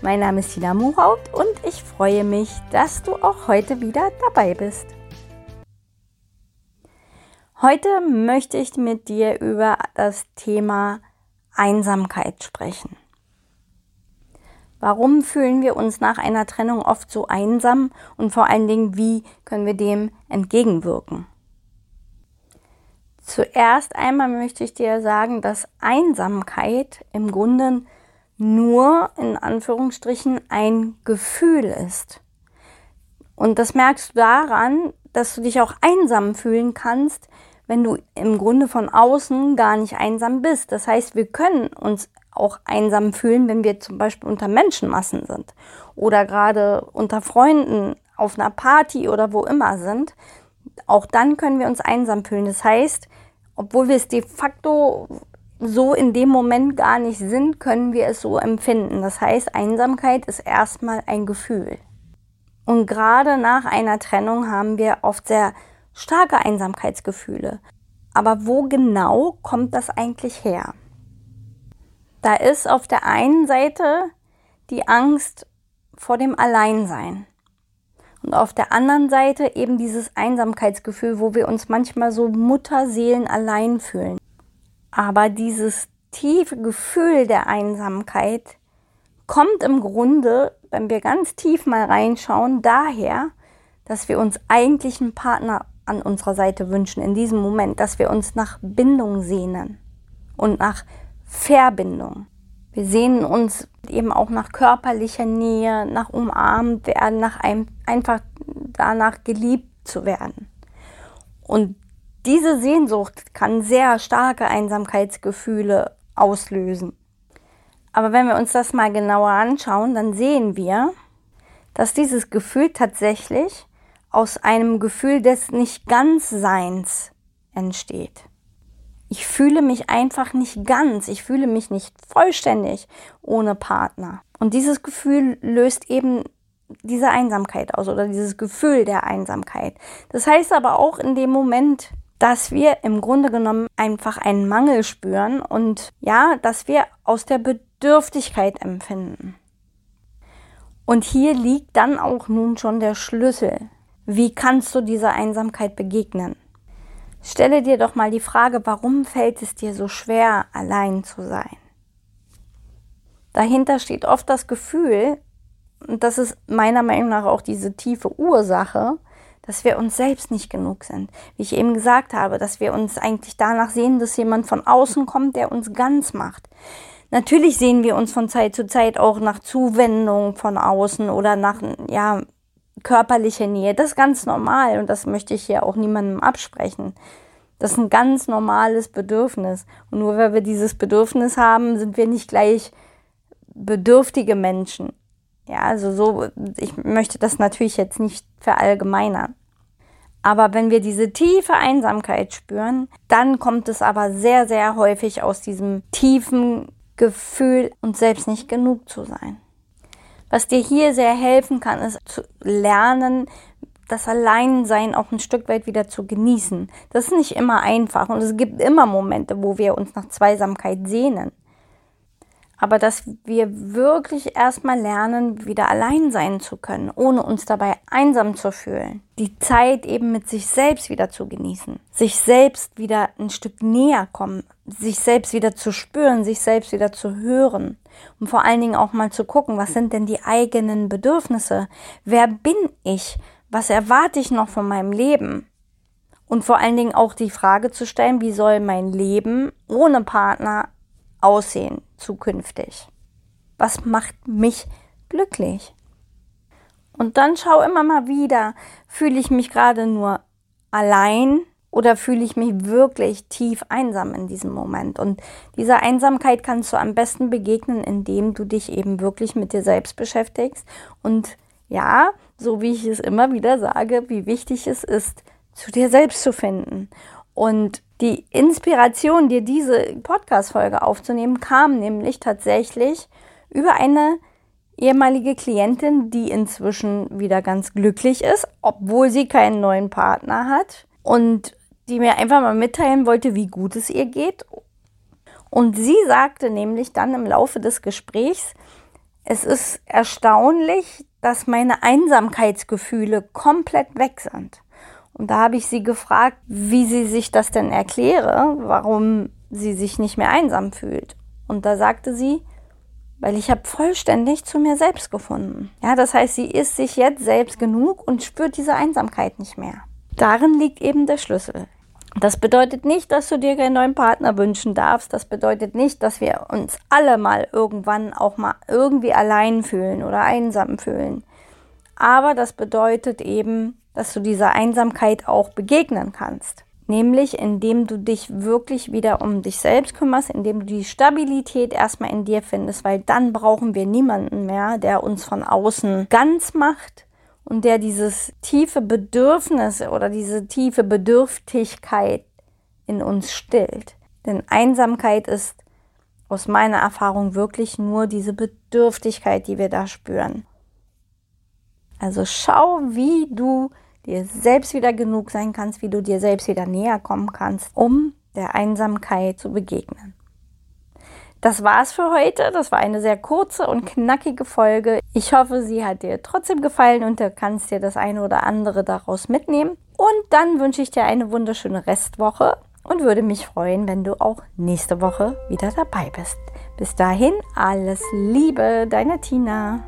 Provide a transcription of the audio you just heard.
Mein Name ist Tina Muhaupt und ich freue mich, dass du auch heute wieder dabei bist. Heute möchte ich mit dir über das Thema Einsamkeit sprechen. Warum fühlen wir uns nach einer Trennung oft so einsam und vor allen Dingen, wie können wir dem entgegenwirken? Zuerst einmal möchte ich dir sagen, dass Einsamkeit im Grunde nur in Anführungsstrichen ein Gefühl ist. Und das merkst du daran, dass du dich auch einsam fühlen kannst, wenn du im Grunde von außen gar nicht einsam bist. Das heißt, wir können uns auch einsam fühlen, wenn wir zum Beispiel unter Menschenmassen sind oder gerade unter Freunden auf einer Party oder wo immer sind. Auch dann können wir uns einsam fühlen. Das heißt, obwohl wir es de facto so in dem Moment gar nicht sind, können wir es so empfinden. Das heißt, Einsamkeit ist erstmal ein Gefühl. Und gerade nach einer Trennung haben wir oft sehr starke Einsamkeitsgefühle. Aber wo genau kommt das eigentlich her? Da ist auf der einen Seite die Angst vor dem Alleinsein. Und auf der anderen Seite eben dieses Einsamkeitsgefühl, wo wir uns manchmal so Mutterseelen allein fühlen. Aber dieses tiefe Gefühl der Einsamkeit kommt im Grunde, wenn wir ganz tief mal reinschauen, daher, dass wir uns eigentlich einen Partner an unserer Seite wünschen in diesem Moment, dass wir uns nach Bindung sehnen und nach Verbindung. Wir sehnen uns eben auch nach körperlicher Nähe, nach umarmt werden, nach einem, einfach danach geliebt zu werden. Und diese Sehnsucht kann sehr starke Einsamkeitsgefühle auslösen. Aber wenn wir uns das mal genauer anschauen, dann sehen wir, dass dieses Gefühl tatsächlich aus einem Gefühl des Nicht-Ganz-Seins entsteht. Ich fühle mich einfach nicht ganz, ich fühle mich nicht vollständig ohne Partner. Und dieses Gefühl löst eben diese Einsamkeit aus oder dieses Gefühl der Einsamkeit. Das heißt aber auch in dem Moment, dass wir im Grunde genommen einfach einen Mangel spüren und ja, dass wir aus der Bedürftigkeit empfinden. Und hier liegt dann auch nun schon der Schlüssel. Wie kannst du dieser Einsamkeit begegnen? Stelle dir doch mal die Frage, warum fällt es dir so schwer, allein zu sein? Dahinter steht oft das Gefühl, und das ist meiner Meinung nach auch diese tiefe Ursache, dass wir uns selbst nicht genug sind. Wie ich eben gesagt habe, dass wir uns eigentlich danach sehen, dass jemand von außen kommt, der uns ganz macht. Natürlich sehen wir uns von Zeit zu Zeit auch nach Zuwendung von außen oder nach, ja, körperlicher Nähe. Das ist ganz normal und das möchte ich hier auch niemandem absprechen. Das ist ein ganz normales Bedürfnis. Und nur weil wir dieses Bedürfnis haben, sind wir nicht gleich bedürftige Menschen. Ja, also so, ich möchte das natürlich jetzt nicht verallgemeinern. Aber wenn wir diese tiefe Einsamkeit spüren, dann kommt es aber sehr, sehr häufig aus diesem tiefen Gefühl, uns selbst nicht genug zu sein. Was dir hier sehr helfen kann, ist zu lernen, das Alleinsein auch ein Stück weit wieder zu genießen. Das ist nicht immer einfach und es gibt immer Momente, wo wir uns nach Zweisamkeit sehnen aber dass wir wirklich erstmal lernen, wieder allein sein zu können, ohne uns dabei einsam zu fühlen. Die Zeit eben mit sich selbst wieder zu genießen, sich selbst wieder ein Stück näher kommen, sich selbst wieder zu spüren, sich selbst wieder zu hören und vor allen Dingen auch mal zu gucken, was sind denn die eigenen Bedürfnisse? Wer bin ich? Was erwarte ich noch von meinem Leben? Und vor allen Dingen auch die Frage zu stellen, wie soll mein Leben ohne Partner aussehen zukünftig? Was macht mich glücklich? Und dann schau immer mal wieder, fühle ich mich gerade nur allein Oder fühle ich mich wirklich tief einsam in diesem Moment? Und dieser Einsamkeit kannst du am besten begegnen, indem du dich eben wirklich mit dir selbst beschäftigst. Und ja, so wie ich es immer wieder sage, wie wichtig es ist, zu dir selbst zu finden. Und die Inspiration, dir diese Podcast-Folge aufzunehmen, kam nämlich tatsächlich über eine ehemalige Klientin, die inzwischen wieder ganz glücklich ist, obwohl sie keinen neuen Partner hat und die mir einfach mal mitteilen wollte, wie gut es ihr geht. Und sie sagte nämlich dann im Laufe des Gesprächs, es ist erstaunlich, dass meine Einsamkeitsgefühle komplett weg sind. Und da habe ich sie gefragt, wie sie sich das denn erkläre, warum sie sich nicht mehr einsam fühlt. Und da sagte sie, weil ich habe vollständig zu mir selbst gefunden. Ja, das heißt, sie ist sich jetzt selbst genug und spürt diese Einsamkeit nicht mehr. Darin liegt eben der Schlüssel. Das bedeutet nicht, dass du dir keinen neuen Partner wünschen darfst. Das bedeutet nicht, dass wir uns alle mal irgendwann auch mal irgendwie allein fühlen oder einsam fühlen. Aber das bedeutet eben, dass du dieser Einsamkeit auch begegnen kannst nämlich indem du dich wirklich wieder um dich selbst kümmerst, indem du die Stabilität erstmal in dir findest, weil dann brauchen wir niemanden mehr, der uns von außen ganz macht und der dieses tiefe Bedürfnis oder diese tiefe Bedürftigkeit in uns stillt. Denn Einsamkeit ist aus meiner Erfahrung wirklich nur diese Bedürftigkeit, die wir da spüren. Also schau, wie du dir selbst wieder genug sein kannst, wie du dir selbst wieder näher kommen kannst, um der Einsamkeit zu begegnen. Das war's für heute. Das war eine sehr kurze und knackige Folge. Ich hoffe, sie hat dir trotzdem gefallen und du kannst dir das eine oder andere daraus mitnehmen. Und dann wünsche ich dir eine wunderschöne Restwoche und würde mich freuen, wenn du auch nächste Woche wieder dabei bist. Bis dahin, alles Liebe, deine Tina.